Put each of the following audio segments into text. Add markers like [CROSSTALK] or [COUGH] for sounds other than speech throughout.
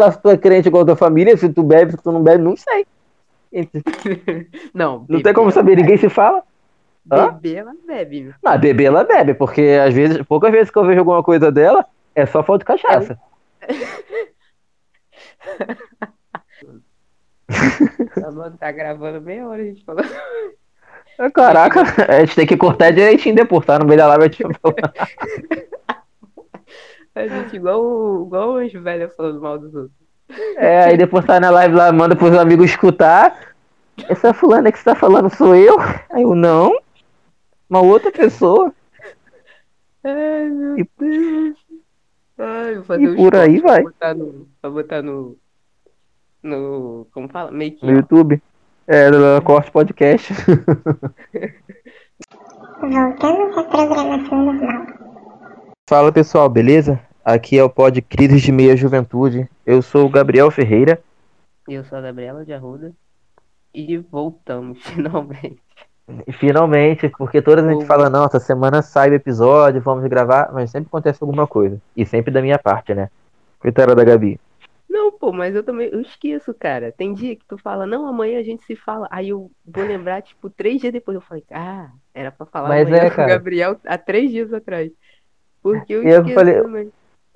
lá, se tu é crente igual a tua família, se tu bebe, se tu não bebe, não sei. [LAUGHS] Não, Não tem como saber, ninguém se fala. Beber, ela bebe. Não, beber ela bebe, porque às vezes, poucas vezes que eu vejo alguma coisa dela, é só falta de cachaça. [LAUGHS] Tá gravando meia hora a gente falando. Ah, Caraca, a gente tem que cortar direitinho depois, tá? No meio da live a gente vai falar. [LAUGHS] A gente igual, o- igual os velhos falando mal dos outros. É, aí depois tá na live lá, manda pros amigos escutar. Essa fulana que você tá falando sou eu? Aí eu, não. Uma outra pessoa. Ai, meu E- Deus. Ai, vou fazer E um por aí esporte pra vai. botar no. Pra botar no. No. Como fala? Make No YouTube. É, do Corte Podcast. Voltamos à programação normal. Fala pessoal, beleza? Aqui é o Pod Crises de Meia Juventude. Eu sou o Gabriel Ferreira. Eu sou a Gabriela de Arruda. E voltamos, [LAUGHS] finalmente. Finalmente, porque toda a gente fala, não, essa semana sai o episódio, vamos gravar, mas sempre acontece alguma coisa. E sempre da minha parte, né? Coitada da Gabi. Não, pô, mas eu também. Eu esqueço, cara. Tem dia que tu fala, não, amanhã a gente se fala. Aí eu vou lembrar, tipo, três dias depois. Eu falei, ah, era pra falar Mas amanhã é, com o. Gabriel há três dias atrás. Porque eu eu esqueço falei- também.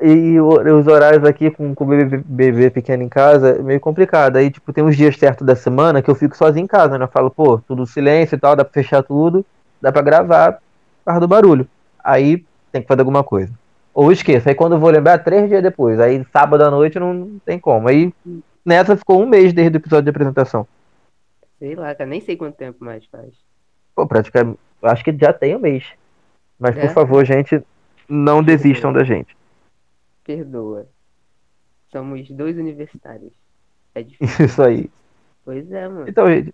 E os horários aqui com, com o bebê, bebê pequeno em casa é meio complicado. Aí, tipo, tem uns dias certos da semana que eu fico sozinho em casa, né? Eu falo, pô, tudo silêncio e tal, dá pra fechar tudo, dá pra gravar, por causa do barulho. Aí tem que fazer alguma coisa. Ou esqueço, aí quando eu vou lembrar, três dias depois. Aí sábado à noite não, tem como. Aí nessa ficou um mês desde o episódio de apresentação. Sei lá, cara, nem sei quanto tempo mais faz. Pô, praticamente, eu acho que já tem um mês. Mas, por É? favor, gente, não desistam da gente. Perdoa. Somos dois universitários. É difícil. Isso aí. Pois é, mano. Então, gente,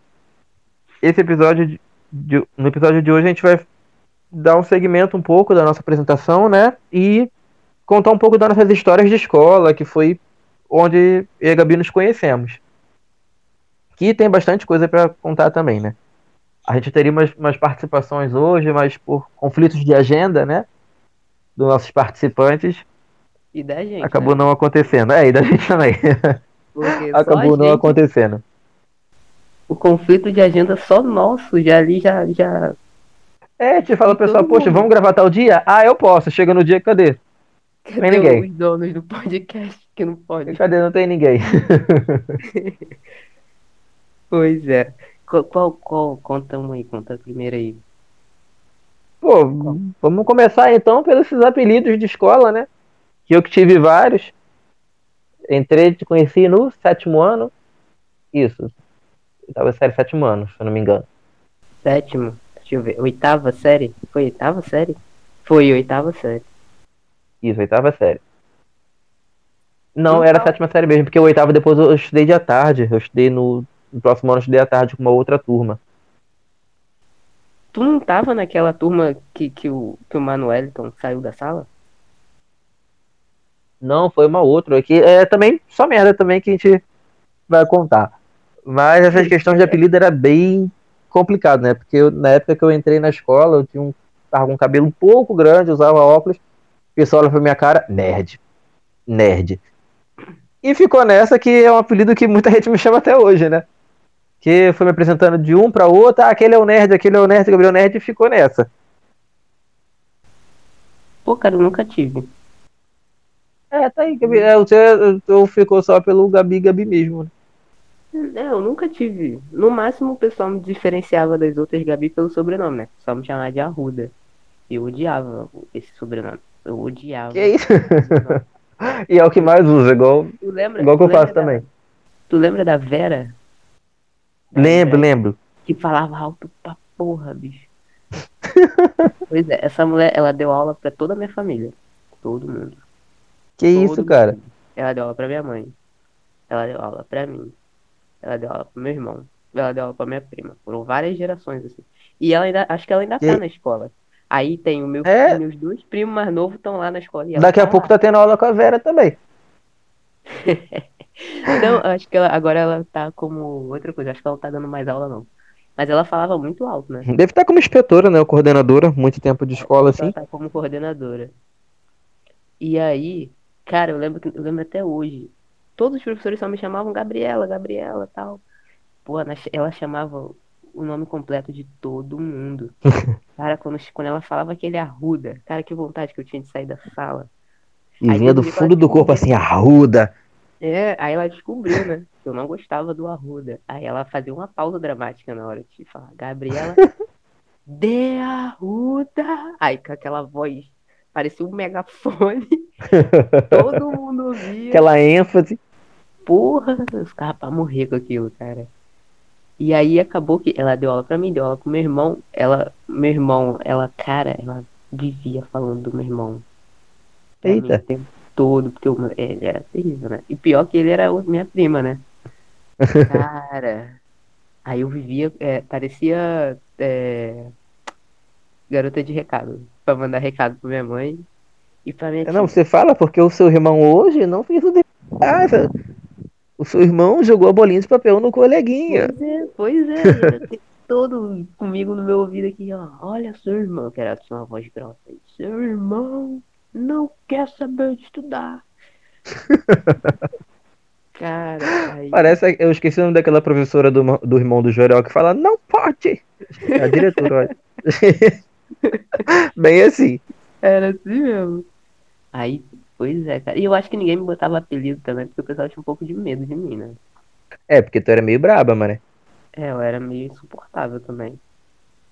esse episódio de, de- no episódio de hoje a gente vai dar um segmento um pouco da nossa apresentação, né? E contar um pouco das nossas histórias de escola, que foi onde eu e a Gabi nos conhecemos. Que tem bastante coisa para contar também, né? A gente teria umas, umas participações hoje, mas por conflitos de agenda, né? Dos nossos participantes, E da gente. acabou né? não acontecendo. É, e da [LAUGHS] gente também. Acabou não gente- acontecendo. O conflito de agenda só nosso, já ali, já. já... É, te fala o pessoal, poxa, mundo. vamos gravar tal dia? Ah, eu posso. Chega no dia, cadê? Cadê ninguém. os donos do podcast que não pode? Cadê? Não tem ninguém. [LAUGHS] Pois é. Qual, qual, qual? Conta uma aí, conta a primeira aí. Pô, vamos começar então pelos esses apelidos de escola, né? Que eu que tive vários. Entrei, te conheci no sétimo ano. Isso. Oitava série, sétimo ano, se eu não me engano. Sétimo, deixa eu ver. Oitava série? Foi oitava série? Foi oitava série. Isso, oitava série. Não, Então- era a sétima série mesmo, porque o oitava depois eu estudei de à tarde. Eu estudei no, no próximo ano, eu estudei à tarde com uma outra turma. Tu não tava naquela turma que, que, o, que o Manuelton saiu da sala? Não, foi uma outra aqui. É também só merda também que a gente vai contar. Mas essas questões de apelido era bem complicado, né? Porque eu- na época que eu entrei na escola, eu tinha um, tava com um cabelo um pouco grande, usava óculos. O pessoal olha pra minha cara, nerd. Nerd. E ficou nessa que é um apelido que muita gente me chama até hoje, né? Que foi me apresentando de um pra outro, ah, aquele é o nerd, aquele é o nerd, Gabriel Nerd, e ficou nessa. Pô, cara, eu nunca tive. É, tá aí, Gabi. É, você eu ficou só pelo Gabi Gabi mesmo. né? É, eu nunca tive. No máximo o pessoal me diferenciava das outras Gabi pelo sobrenome, né? Só me chamava de Arruda. Eu odiava esse sobrenome. Eu odiava. Que isso? [LAUGHS] e é o que mais usa, igual, Tu lembra, igual que eu tu faço da- também. Tu lembra da Vera? Da Lembro, Vera lembro. Que falava alto pra porra, bicho. [LAUGHS] pois é, essa mulher, ela deu aula pra toda a minha família. Todo mundo. Que isso, Todo cara? mundo. Ela deu aula pra minha mãe. Ela deu aula pra mim. Ela deu aula pro meu irmão. Ela deu aula pra minha prima. Foram várias gerações, assim. E ela ainda, acho que ela ainda Que- tá na escola. Aí tem o meu, É? meus dois primos mais novos estão lá na escola. Daqui a tá pouco lá. tá tendo aula com a Vera também. [LAUGHS] Não, acho que ela, agora ela tá como outra coisa. Acho que ela não tá dando mais aula, não. Mas ela falava muito alto, né? Deve estar como inspetora, né? Ou coordenadora, muito tempo de escola, assim. Ela tá como coordenadora. E aí, cara, eu lembro, eu lembro até hoje. Todos os professores só me chamavam Gabriela, Gabriela, tal. Pô, ela chamava o nome completo de todo mundo. [LAUGHS] Cara, quando, quando ela falava aquele arruda, cara, que vontade que eu tinha de sair da sala. E Aí vinha do fundo do corpo assim, arruda. É, aí ela descobriu, né? Que eu não gostava do Arruda. Aí ela fazia uma pausa dramática na hora de falar, Gabriela, [LAUGHS] de Arruda. Aí com aquela voz, parecia um megafone. [LAUGHS] Todo mundo ouvia. Aquela ênfase. Porra, eu ficava pra morrer com aquilo, cara. E aí acabou que ela deu aula pra mim, deu aula pro meu irmão. Ela, meu irmão, ela, cara, ela vivia falando do meu irmão. Pra mim Eita. o tempo todo, porque eu- ele era terrível, né? E pior que ele era minha prima, né? [LAUGHS] Cara, aí eu vivia, é, parecia é, garota de recado, pra mandar recado pra minha mãe e pra minha tia. Não, você fala porque o seu irmão hoje não fez o de casa. O seu irmão jogou a bolinha de papel no coleguinha. Pois é, pois é, todo comigo no meu ouvido aqui, ó. Olha, seu irmão, que era assim, uma voz grossa. Seu irmão não quer saber de estudar. [LAUGHS] Cara. Parece, eu esqueci o nome daquela professora do, do irmão do Jorel que fala, não pode. É a diretora, olha. [LAUGHS] [LAUGHS] Bem assim. Era assim mesmo. Aí, pois é, cara. E eu acho que ninguém me botava apelido também, porque o pessoal tinha um pouco de medo de mim, né? É, porque tu era meio braba, mano. É, eu era meio insuportável também.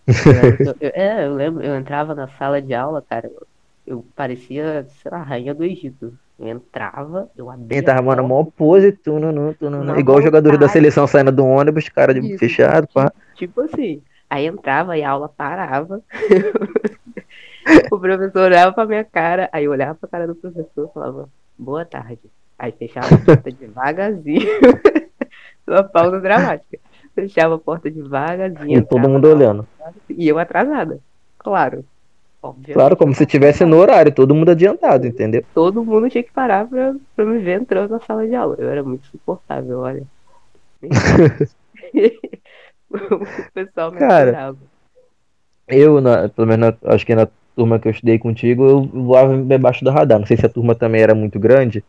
[LAUGHS] Eu eu- eu- é, eu lembro, eu entrava na sala de aula, cara, eu, eu parecia, sei lá, rainha do Egito. Eu entrava, eu abria tava, a mano, mó pose, tu, nu, nu, tu, nu. Uma igual os jogadores da seleção saindo do ônibus, cara de Isso, fechado, pá. Tipo assim, aí entrava e a aula parava. [LAUGHS] o professor olhava pra minha cara, aí eu olhava pra cara do professor e falava, boa tarde. Aí fechava a porta devagarzinho. [LAUGHS] Uma pausa dramática. Fechava a porta devagarzinho. E todo mundo olhando. E eu atrasada. Claro. Obviamente. Claro, como se tivesse no horário, todo mundo adiantado, entendeu? Todo mundo tinha que parar pra, pra me ver entrando na sala de aula. Eu era muito suportável, olha. [LAUGHS] [LAUGHS] o pessoal me Cara, adorava. Eu, na- pelo menos na- acho que na turma que eu estudei contigo, eu voava debaixo do radar. Não sei se a turma também era muito grande.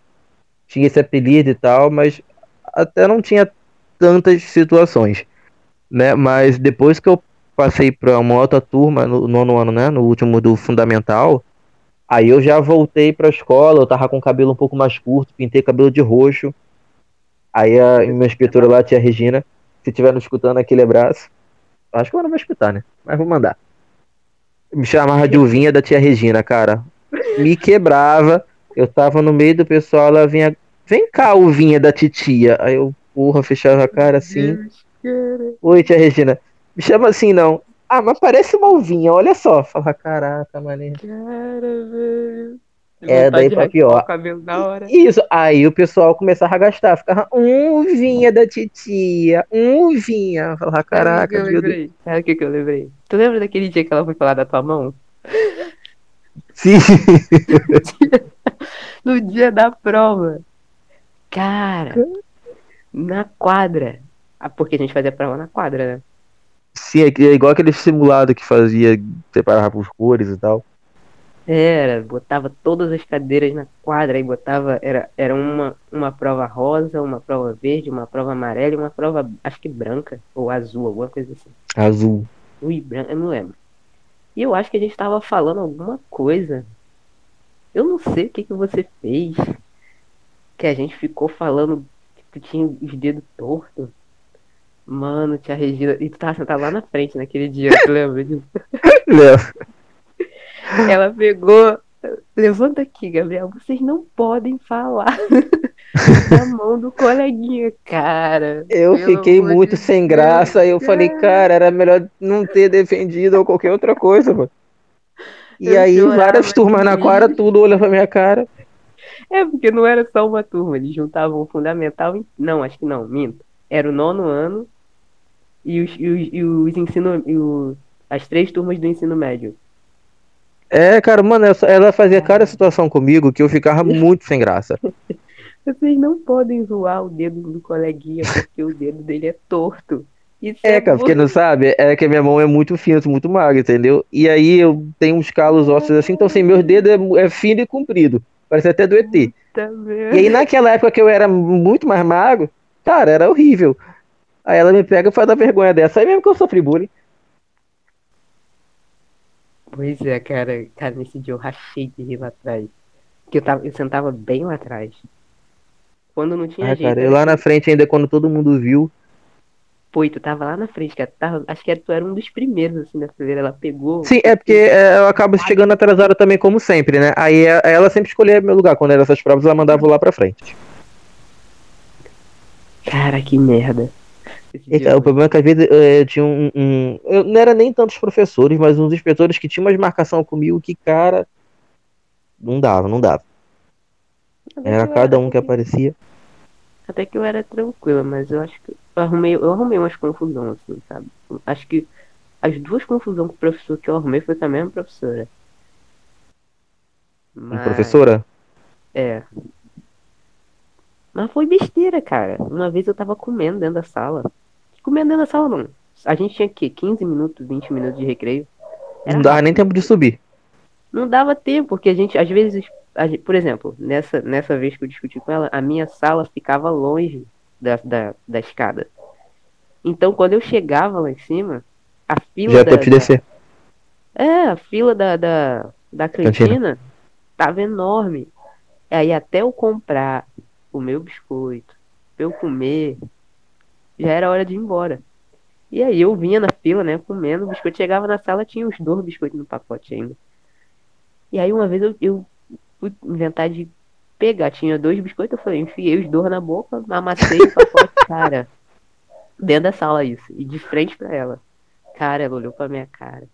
Tinha esse apelido e tal, mas até não tinha tantas situações, né? Mas depois que eu passei para uma outra turma, no nono ano, né? No último do fundamental, aí eu já voltei pra escola, eu tava com o cabelo um pouco mais curto, pintei cabelo de roxo. Aí a minha inspetora lá, a tia Regina, se estiver nos escutando, aquele abraço. Acho que ela não vai escutar, né? Mas vou mandar. Me chamava de uvinha da tia Regina, cara. Me quebrava. Eu tava no meio do pessoal, ela vinha. Vem cá, uvinha da titia. Aí eu, porra, fechava a cara assim. Oi, tia Regina. Me chama assim, não. Ah, mas parece uma uvinha, olha só. Fala, caraca, mané. Cara, velho. É, daí pra pior. O cabelo na hora. Isso, aí o pessoal começava a gastar, ficava, um uvinha da titia, um uvinha. Falava, que caraca, eu meu Deus. Sabe o que que eu lembrei? Tu lembra daquele dia que ela foi falar da tua mão? Sim. [LAUGHS] No dia da prova. Cara, na quadra. Ah, porque a gente fazia prova na quadra, né? Sim, é é igual aquele simulado que fazia, separava por cores e tal. Era, botava todas as cadeiras na quadra e botava. Era, era uma, uma prova rosa, uma prova verde, uma prova amarela e uma prova, acho que branca ou azul, alguma coisa assim. Azul. Ui, branca, eu não lembro. E eu acho que a gente tava falando alguma coisa. Eu não sei o que que você fez. Que a gente ficou falando que tu tinha os dedos tortos. Mano, tia Regina. E tu tava sentado lá na frente naquele dia, tu lembra disso? [LAUGHS] Lembra? Ela pegou. Levanta aqui, Gabriel. Vocês não podem falar [LAUGHS] na mão do coleguinha, cara. Eu fiquei muito de sem Deus, graça. Eu falei, cara, era melhor não ter defendido ou qualquer outra coisa, mano. E Eu aí, várias turmas na quadra, tudo olhando pra minha cara. É, porque não era só uma turma, eles juntavam o fundamental. e- Não, acho que não, minto. Era o nono ano e os, e os, e os ensino. E o, as três turmas do ensino médio. É, cara, mano, ela- ela fazia cada situação comigo que eu ficava muito sem graça. [LAUGHS] Vocês não podem zoar o dedo do coleguinha porque o dedo dele é torto. Isso É, cara, porque não sabe, é que a minha mão é muito fina, muito magra, entendeu? E aí eu tenho uns calos ósseos assim, então assim, meus dedos é, é fino e comprido. Parecia até do ET. E aí, naquela época que eu era muito mais magro, cara, era horrível. Aí ela me pega e faz a vergonha dessa. Aí mesmo que eu sofri bullying. Pois é, cara. Cara, nesse dia eu rachei de rir lá atrás. Porque eu, tava, eu sentava bem lá atrás. Quando não tinha Ah, jeito. cara, era eu lá na frente ainda, quando todo mundo viu. Pô, e tu tava lá na frente, cara. Tava- acho que era- tu era um dos primeiros, assim, da fileira. Ela pegou. Sim, é porque é, eu acabo chegando atrasado também, como sempre, né? Aí é- ela sempre escolhia meu lugar. Quando eram essas provas, ela mandava lá pra frente. Cara, que merda. E, cara, o eu- problema é que às vezes eh, tinha um, um- eu- Não era nem tantos professores, mas uns inspetores que tinham umas marcação comigo que, cara. Não dava, não dava. até Era cada um que aparecia. Até que eu era tranquila, mas eu acho que eu arrumei, eu arrumei umas confusões, assim, sabe? Acho que as duas confusões com o professor que eu arrumei foi com a mesma professora. Mas, professora? É. Mas foi besteira, cara. Uma vez eu tava comendo dentro da sala. Comendo dentro da sala, não. A gente tinha o quê? 15 minutos, 20 minutos de recreio. Era Não dava rápido. nem tempo de subir. Não dava tempo, porque a gente, às vezes, gente- por exemplo, nessa, nessa vez que eu discuti com ela, a minha sala ficava longe da, da, da escada. Então, quando eu chegava lá em cima, a fila Já da, tempo de descer. é, a fila da, da, da Cantina. cantina tava enorme. Aí até eu comprar o meu biscoito, pra eu comer, já era hora de ir embora. E aí eu vinha na fila, né, comendo o biscoito, chegava na sala, tinha os dois biscoitos no pacote ainda. E aí uma vez eu, eu fui inventar de pegar, tinha dois biscoitos, eu falei, enfiei os dois na boca, amassei o pacote, [LAUGHS] cara. Dentro da sala isso, e de frente pra ela. Cara, ela olhou pra minha cara.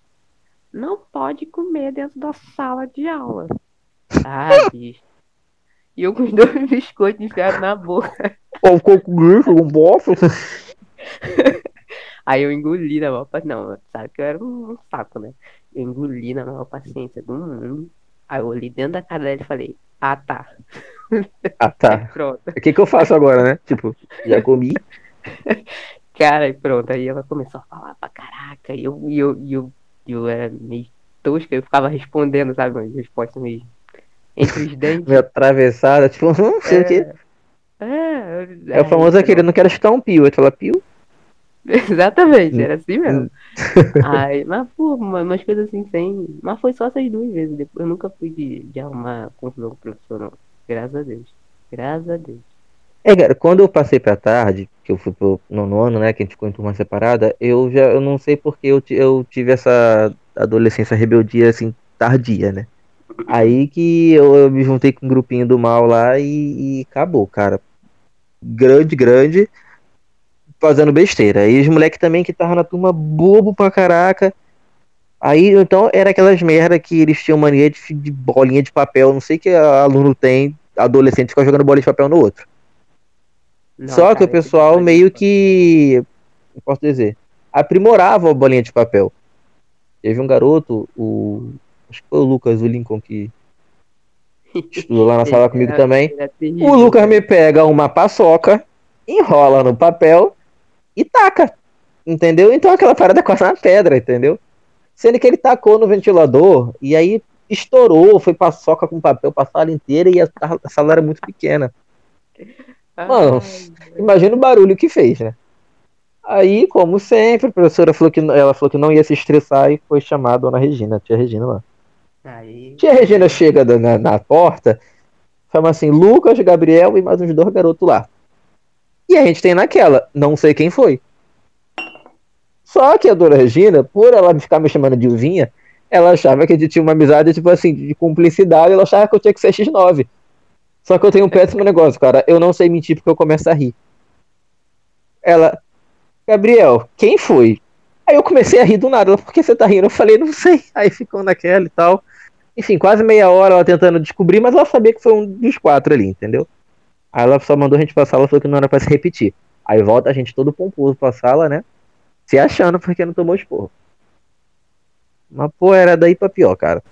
Não pode comer dentro da sala de aula. [LAUGHS] Ah, bicho. E eu com os [LAUGHS] dois biscoitos enfiados na boca. Ó, ficou com grifo, com bofe. [LAUGHS] Aí eu engoli na maior paciência. Não, sabe que eu era um saco, né? Eu engoli na maior paciência do mundo. Aí eu olhei dentro da cara dela e falei, ah tá. [LAUGHS] Ah, tá. Pronto. O que que eu faço agora, né? Tipo, já comi. Cara, e pronto. Aí ela começou a falar pra caraca. E eu, e eu, e eu, eu era meio tosca, eu ficava respondendo, sabe? Umas respostas meio entre os [LAUGHS] dentes. Meio atravessada, tipo, [LAUGHS] não sei o que. É, É o famoso aquele, não quero chutar um pio. Aí tu fala, pio? Exatamente, era assim mesmo. [LAUGHS] Aí, mas, pô, uma- umas coisas assim sem. Mas foi só essas duas vezes. Depois, eu nunca fui de, de arrumar confusão com o professor, não. Graças a Deus. Graças a Deus. É, cara, quando eu passei pra tarde, que eu fui pro nono ano, né, que a gente ficou em turma separada, eu já, eu não sei porque eu, eu tive essa adolescência rebeldia, assim, tardia, né. Aí que eu, eu me juntei com um grupinho do mal lá e, e acabou, cara. Grande, grande, fazendo besteira. E os moleques também que estavam na turma bobo pra caraca. Aí, então, era aquelas merda que eles tinham mania de, de bolinha de papel, não sei que aluno tem, adolescente fica jogando bolinha de papel no outro. Não, Só que cara, o pessoal esse meio que, posso dizer, aprimorava a bolinha de papel. Teve um garoto, o acho que foi o Lucas, o Lincoln, que [LAUGHS] estudou lá na sala comigo era- também. era terrível, O Lucas me pega uma paçoca, enrola no papel e taca. Entendeu? Então aquela parada quase na pedra, entendeu? Sendo que ele tacou no ventilador e aí estourou, foi paçoca com papel pra sala inteira e a, a sala era muito pequena. Mano, Ai, Imagina o barulho que fez, né? Aí, como sempre, a professora falou que ela falou que não ia se estressar e foi chamar a dona Regina, a tia Regina lá. Aí, Tia Regina chega na, na porta, chama assim, Lucas, Gabriel e mais uns dois garotos lá. E a gente tem naquela, não sei quem foi. Só que a dona Regina, por ela ficar me chamando de uvinha, ela achava que a gente tinha uma amizade, tipo assim, de cumplicidade, ela achava que eu tinha que ser X9. Só que eu tenho um péssimo negócio, cara. Eu não sei mentir porque eu começo a rir. Ela, Gabriel, quem foi? Aí eu comecei a rir do nada. Ela, por que você tá rindo? Eu falei, não sei. Aí ficou naquela e tal. Enfim, quase meia hora ela tentando descobrir, mas ela sabia que foi um dos quatro ali, entendeu? Aí ela só mandou a gente pra sala, falou que não era pra se repetir. Aí volta a gente todo pomposo pra sala, né? Se achando porque não tomou esporro. Mas, pô, era daí pra pior, cara.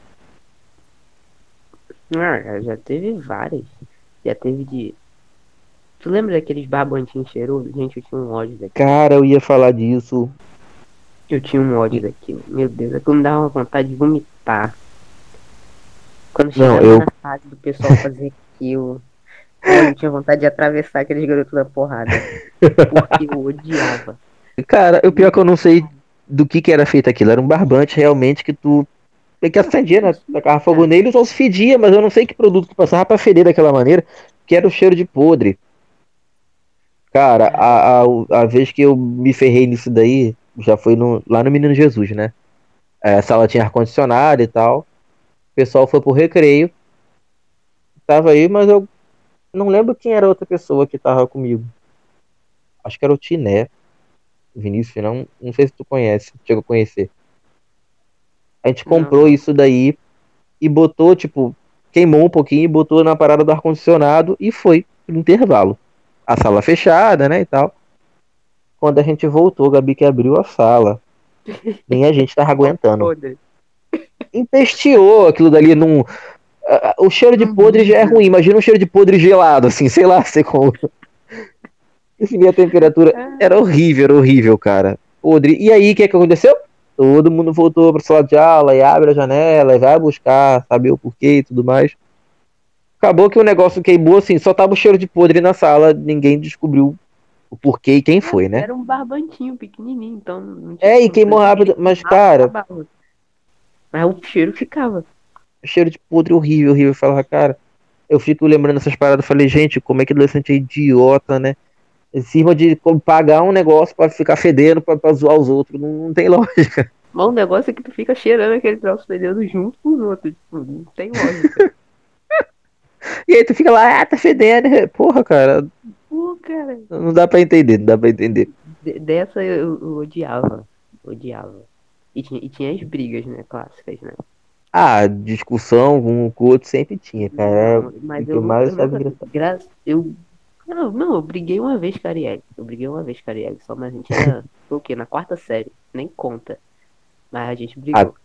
Ah, já teve várias. Já teve de. Tu lembra daqueles barbantinhos cheirosos? Gente, eu tinha um ódio daquilo. Cara, eu ia falar disso. Eu tinha um ódio daquilo. Meu Deus, aquilo me dava vontade de vomitar. Quando Não, chegava eu- na fase do pessoal fazer aquilo, eu tinha vontade de atravessar aqueles garotos da porrada. Porque eu odiava. Cara, o pior é que eu não sei do que que era feito aquilo. Era um barbante realmente que tu. Que acendia, né? Tacava fogo nele ou se fedia, mas eu não sei que produto que passava pra feder daquela maneira, que era o cheiro de podre. Cara, a, a, a vez que eu me ferrei nisso daí, já foi no, lá no Menino Jesus, né? É, a sala tinha ar-condicionado e tal. O pessoal foi pro recreio. Tava aí, mas eu não lembro quem era a outra pessoa que tava comigo. Acho que era o Tiné. Vinícius, não, não sei se tu conhece, chegou a conhecer. A gente comprou Não. isso daí e botou, tipo, queimou um pouquinho e botou na parada do ar-condicionado e foi pro intervalo. A sala fechada, né, e tal. Quando a gente voltou, Gabi que abriu a sala. [LAUGHS] Nem a gente tava aguentando. Empesteou aquilo dali num. O cheiro de podre já é ruim. Imagina um cheiro de podre gelado, assim, sei lá, [LAUGHS] sei como. Definir a temperatura. Era horrível, era horrível, cara. Podre. E aí, o que, que aconteceu? Todo mundo voltou pra sala de aula e abre a janela e vai buscar, saber o porquê e tudo mais. Acabou que o negócio queimou, assim, só tava o cheiro de podre na sala, ninguém descobriu o porquê e quem foi, né? Era um barbantinho pequenininho, então não tinha É, e queimou rápido, mas, cara. Mas o cheiro ficava. cheiro de podre horrível, horrível. Eu falava, cara, eu fico lembrando essas paradas. Falei, gente, como é que adolescente é idiota, né? Em cima de pagar um negócio pra ficar fedendo, pra, pra zoar os outros. Não, não tem [LAUGHS] lógica. Mas o negócio é que tu fica cheirando aquele troço fedendo junto com os outros. Tipo, não tem lógica. [LAUGHS] E aí tu fica lá, ah, tá fedendo. Porra, cara, Pô, cara. não dá pra entender, não dá pra entender. de- dessa eu, eu odiava. Odiava. E tinha, e tinha as brigas, né? Clássicas, né? Ah, discussão um com o outro sempre tinha, cara. Não, mas eu, mais eu, sabe engraçado. gra- eu não, não, eu briguei uma vez com a Ariel. Eu briguei uma vez com a Ariel, só mas a gente era [LAUGHS] foi o quê? Na quarta série, nem conta. Mas a gente brigou.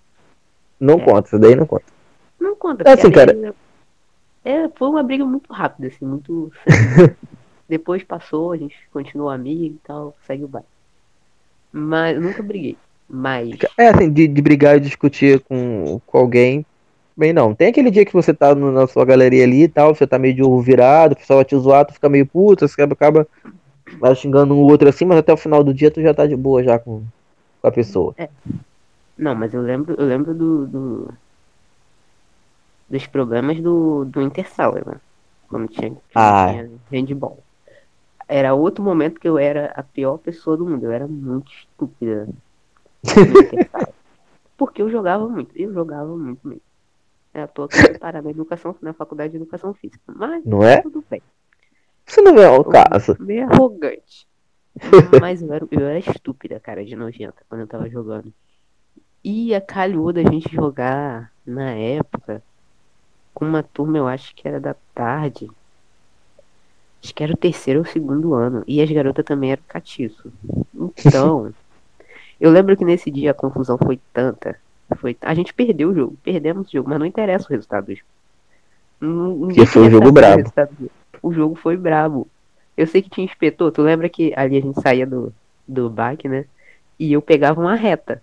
Não É. conta, isso daí não conta. Não conta, É porque assim, cara. É, foi uma briga muito rápida, assim, muito. [LAUGHS] Depois passou, a gente continuou amigo e tal, segue o baile. Mas eu nunca briguei. Mas É assim, de, de brigar e discutir com, com alguém. Bem, não. Tem aquele dia que você tá no- na sua galeria ali e tal, você tá meio de ovo virado, o pessoal vai te zoar, tu fica meio puto, você acaba, acaba xingando um outro assim, mas até o final do dia tu já tá de boa já com, com a pessoa. Não, mas eu lembro, eu lembro do, do- dos problemas do, do Intersala, né? Quando tinha, Ah. tinha handball. Era outro momento que eu era a pior pessoa do mundo. Eu era muito estúpida. Porque eu jogava muito. Eu jogava muito mesmo. É à toa que eu parar na educação, na faculdade de educação física. Mas Não é? tudo bem. Você não vê o caso. Meio arrogante. Mas eu era, eu era estúpida, cara, de nojenta, quando eu tava jogando. E a calhou da gente jogar na época com uma turma, eu acho que era da tarde. Acho que era o terceiro ou segundo ano. E as garotas também eram catiço. Então, eu lembro que nesse dia a confusão foi tanta. Foi, a gente perdeu o jogo, perdemos o jogo, mas não interessa o resultado do jogo. Porque foi um jogo o brabo. jogo. O jogo foi brabo. Eu sei que tinha inspetor, tu lembra que ali a gente saía do, do baque, né? E eu pegava uma reta.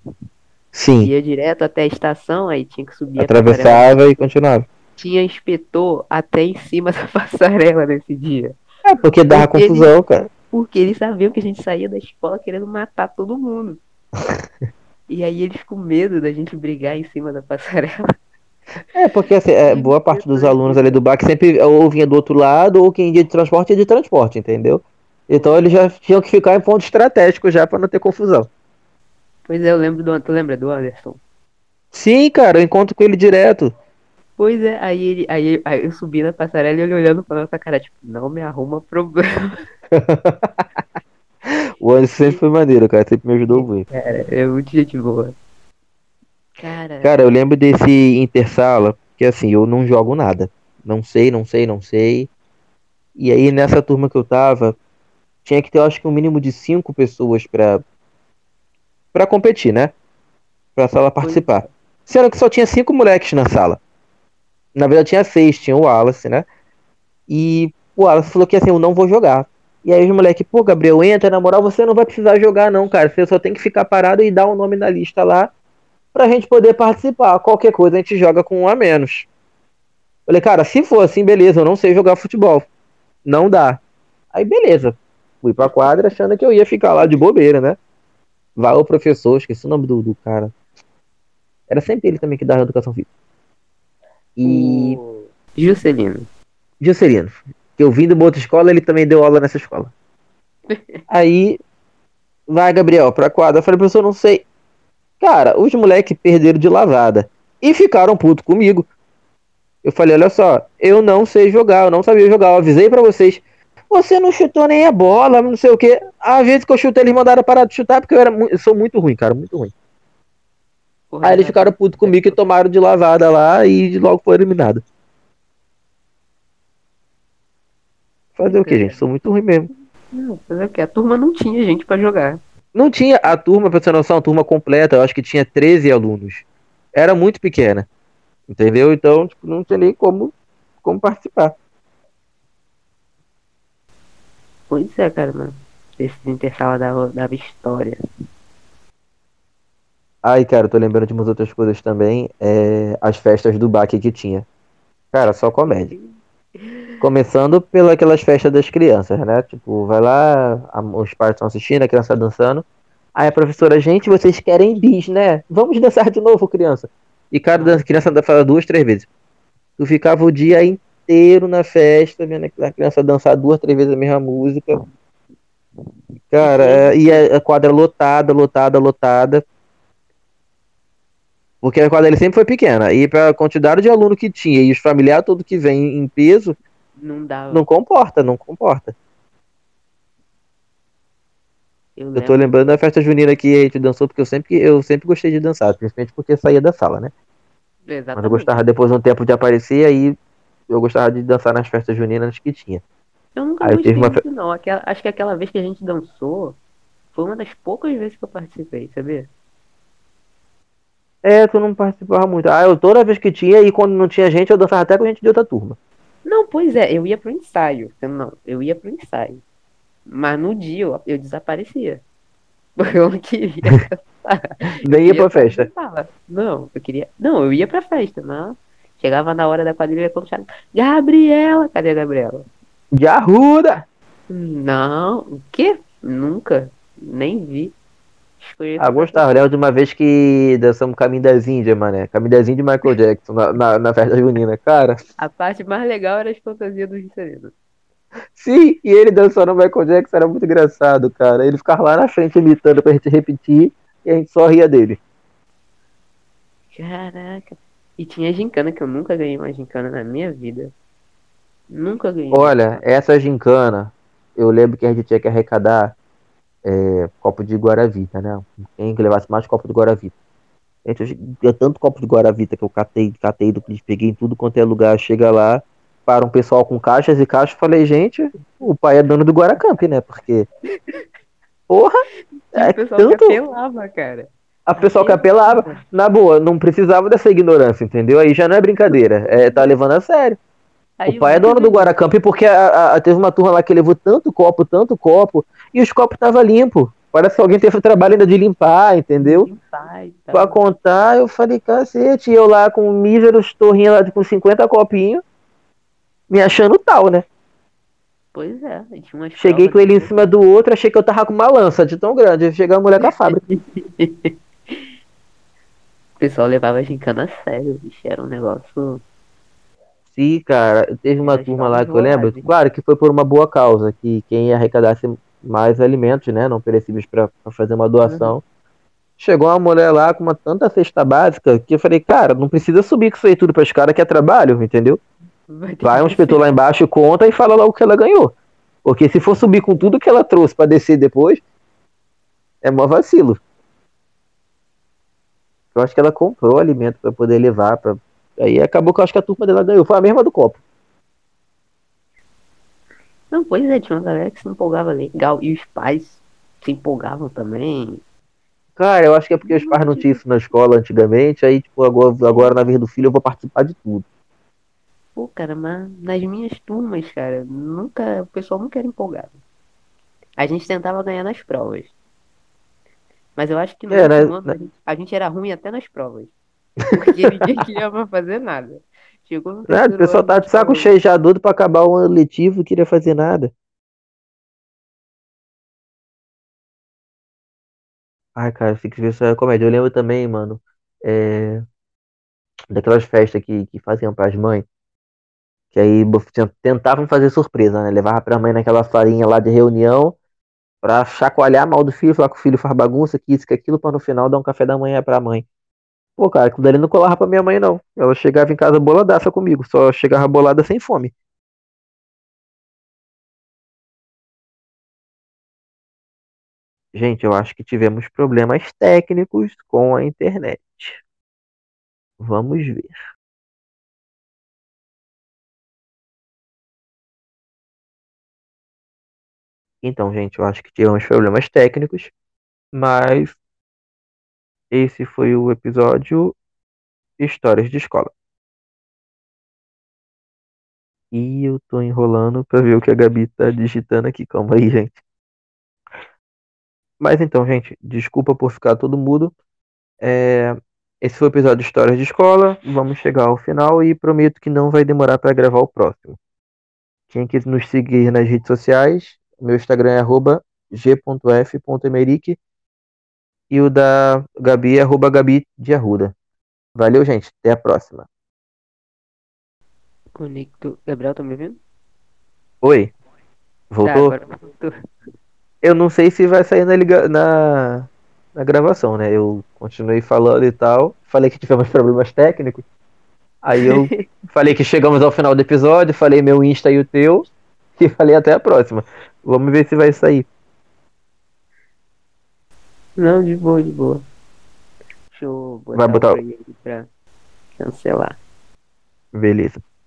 Sim. Ia direto até a estação, aí tinha que subir. Atravessava e continuava. Tinha inspetor até em cima [LAUGHS] da passarela nesse dia. É, porque dava Porque confusão, cara. Porque eles sabiam que a gente saía da escola querendo matar todo mundo. E aí eles com medo da gente brigar em cima da passarela. É, porque assim, é, boa parte dos alunos ali do BAC sempre ou vinha do outro lado, ou quem ia de transporte ia de transporte, entendeu? Então eles já tinham que ficar em ponto estratégico já pra não ter confusão. Pois é, eu lembro do. Tu lembra do Anderson? Sim, cara, eu encontro com ele direto. Pois é, aí, ele, aí, aí eu subi na passarela e ele olhando pra nossa cara, tipo, não me arruma problema. [LAUGHS] O Anderson sempre foi maneiro, cara, sempre me ajudou muito. Cara, é muito gente boa. Cara, Cara, eu lembro desse Intersala, que assim, eu não jogo nada. Não sei, não sei, não sei. E aí nessa turma que eu tava, tinha que ter, eu acho que um mínimo de cinco pessoas pra, pra competir, né? Pra sala participar. Sendo que só tinha cinco moleques na sala. Na verdade tinha seis, tinha o Wallace, né? E o Wallace falou que assim, eu não vou jogar. E aí os moleques, pô, Gabriel, entra, na moral, você não vai precisar jogar não, cara. Você só tem que ficar parado e dar o nome na lista lá pra gente poder participar. Qualquer coisa a gente joga com um a menos. Falei, cara, se for assim, beleza, eu não sei jogar futebol. Não dá. Aí, beleza. Fui pra quadra achando que eu ia ficar lá de bobeira, né? Vai o professor, esqueci o nome do, do cara. Era sempre ele também que dava educação física. E. Juscelino. Juscelino. Que eu vim de uma outra escola, ele também deu aula nessa escola. [LAUGHS] Aí, vai, Gabriel, pra quadra. Eu falei, professor, não sei. Cara, os moleques perderam de lavada. E ficaram puto comigo. Eu falei, olha só, eu não sei jogar, eu não sabia jogar. Eu avisei pra vocês. Você não chutou nem a bola, não sei o que. Às vezes que eu chutei, eles mandaram parar de chutar, porque eu, era, eu sou muito ruim, cara, muito ruim. Porra, Aí eles já- ficaram putos comigo e tomaram de lavada lá e logo foram eliminados. Fazer o que, gente? Sou muito ruim mesmo. Não, fazer o quê? A turma não tinha gente pra jogar. Não tinha a turma, pra você ter noção, a turma completa, eu acho que tinha 13 alunos. Era muito pequena. Entendeu? Então, tipo, não tinha nem como, como participar. Pois é, cara, mano. Esse intersala dava, dava história. Ai, cara, eu tô lembrando de umas outras coisas também. É, as festas do baque que tinha. Cara, só comédia. Começando pelas festas das crianças, né? Tipo, vai lá, a- os pais estão assistindo, a criança dançando. Aí a professora, gente, vocês querem bis, né? Vamos dançar de novo, criança. E cada dança, criança fala duas, três vezes. Tu ficava o dia inteiro na festa, vendo a criança dançar duas, três vezes a mesma música. Cara, é, e a, a quadra lotada, lotada, lotada. Porque a quadra ele sempre foi pequena. E pra quantidade de aluno que tinha e os familiares todos que vêm em peso, Não dava. não comporta, não comporta. eu, Eu tô lembrando da festa junina que a gente dançou, porque eu sempre, eu sempre gostei de dançar, principalmente porque saía da sala, né? Mas Exatamente. eu gostava depois de um tempo de aparecer, aí eu gostava de dançar nas festas juninas que tinha. Eu nunca Aí gostei uma não. Aquela- acho que aquela vez que a gente dançou foi uma das poucas vezes que eu participei, sabia? É, tu não participava muito. Ah, eu toda vez que tinha, e quando não tinha gente, eu dançava até com gente de outra turma. Não, pois é, eu ia pro ensaio. Eu Não, eu ia pro ensaio. Mas no dia eu, eu desaparecia. [LAUGHS] Porque eu não queria. [LAUGHS] Nem ia ia pra festa. Não, eu queria. Não, eu ia pra festa, não. Chegava na hora da quadrilha quando chegava. Gabriela! Cadê a Gabriela? De arruda! Não, o quê? Nunca. Nem vi. Escolhi- Ah, gostava. Lembro de uma vez que dançamos Caminho das Índias, mané. Caminho das Índias e Michael Jackson na, na, na festa junina. Cara, A parte mais legal era as fantasias do Juscelino. sim, e ele dançando Michael Jackson era muito engraçado, cara. Ele ficava lá na frente imitando pra gente repetir e a gente só ria dele. Caraca. E tinha gincana que eu nunca ganhei uma gincana na minha vida. Nunca ganhei. Olha, essa gincana, eu lembro que a gente tinha que arrecadar é, copo de Guaravita, né? Quem que levasse mais copo de Guaravita. Gente, eu tanto copo de Guaravita que eu catei, catei, do- peguei em tudo quanto é lugar. Chega lá, para um pessoal com caixas e caixas. Falei, gente, o pai é dono do Guaracamp, né? Porque. Porra! [LAUGHS] É o pessoal que tanto. apelava, cara. A pessoal que apelava, na boa, não precisava dessa ignorância, entendeu? Aí já não é brincadeira. É, tá levando a sério. Aí o pai é dono do. Guaracamp porque a- a- teve uma turma lá que levou tanto copo, tanto copo, e os copos estavam limpos. Parece que alguém teve o trabalho ainda de limpar, entendeu? Pai, tá. Pra contar, eu falei, cacete, eu lá com míseros torrinhos lá com 50 copinhos, me achando tal, né? Pois é, Cheguei com ele em cima do outro, achei que eu tava com uma lança de tão grande. Chegar a mulher com a fábrica. [LAUGHS] O pessoal levava a gincana a sério, bicho. Era um negócio. Sim, cara, teve uma turma lá que eu lembro, claro que foi por uma boa causa, que quem arrecadasse mais alimentos, né, não perecíveis pra fazer uma doação. Chegou uma mulher lá com uma tanta cesta básica que eu falei, cara, não precisa subir com isso aí tudo para os caras que é trabalho, entendeu? Vai Vai um inspetor lá embaixo, conta e fala lá o que ela ganhou. Porque se for subir com tudo que ela trouxe para descer depois, é mó vacilo. Eu acho que ela comprou alimento para poder levar. Pra... Aí acabou que eu acho que a turma dela ganhou. Foi a mesma do copo. Não, pois é, tinha uma galera que se empolgava legal. E os pais se empolgavam também. Cara, eu acho que é porque os pais não tinham isso na escola antigamente. Aí, tipo, agora, agora na vez do filho eu vou participar de tudo. Pô, cara, mas nas minhas turmas, cara, nunca. O pessoal nunca era empolgado. A gente tentava ganhar nas provas. Mas eu acho que no É, né, último ano né? a, gente, a gente era ruim até nas provas. Porque ninguém queria fazer nada. Chegou no Né? O pessoal tá de saco tipo, cheio já doido pra acabar o ano letivo, não queria fazer nada. Ai, cara, fica ver só comédia. Eu lembro também, mano, é, daquelas festas que, que faziam pras mães, que aí tentavam fazer surpresa, né? Levava pra mãe naquela farinha lá de reunião pra chacoalhar mal do filho, falar que o filho faz bagunça, que isso, que aquilo, pra no final dar um café da manhã pra mãe. Pô, cara, aquilo dali não colava pra minha mãe, não. Ela chegava em casa boladaça comigo, só chegava bolada sem fome. Gente, eu acho que tivemos problemas técnicos com a internet. Vamos ver. Então, gente, eu acho que tivemos problemas técnicos, mas esse foi o episódio Histórias de Escola. E eu tô enrolando pra ver o que a Gabi tá digitando aqui. Calma aí, gente. Mas então, gente, desculpa por ficar todo mudo. É, Esse foi o episódio Histórias de Escola. Vamos chegar ao final e prometo que não vai demorar para gravar o próximo. Quem quiser nos seguir nas redes sociais, meu Instagram é g.f.emerick e o da Gabi é arroba Gabi de Arruda. Valeu, gente. Até a próxima. Conecto. Gabriel, tá me ouvindo? Oi. Tá, Voltou? agora voltou. Eu não sei se vai sair na, liga... na... na gravação, né? Eu continuei falando e tal. Falei que tivemos problemas técnicos. Aí eu [LAUGHS] falei que chegamos ao final do episódio. Falei meu Insta e o teu. E falei até a próxima. Vamos ver se vai sair. Não, de boa, de boa. Deixa eu botar, Vai botar pra cancelar. Beleza.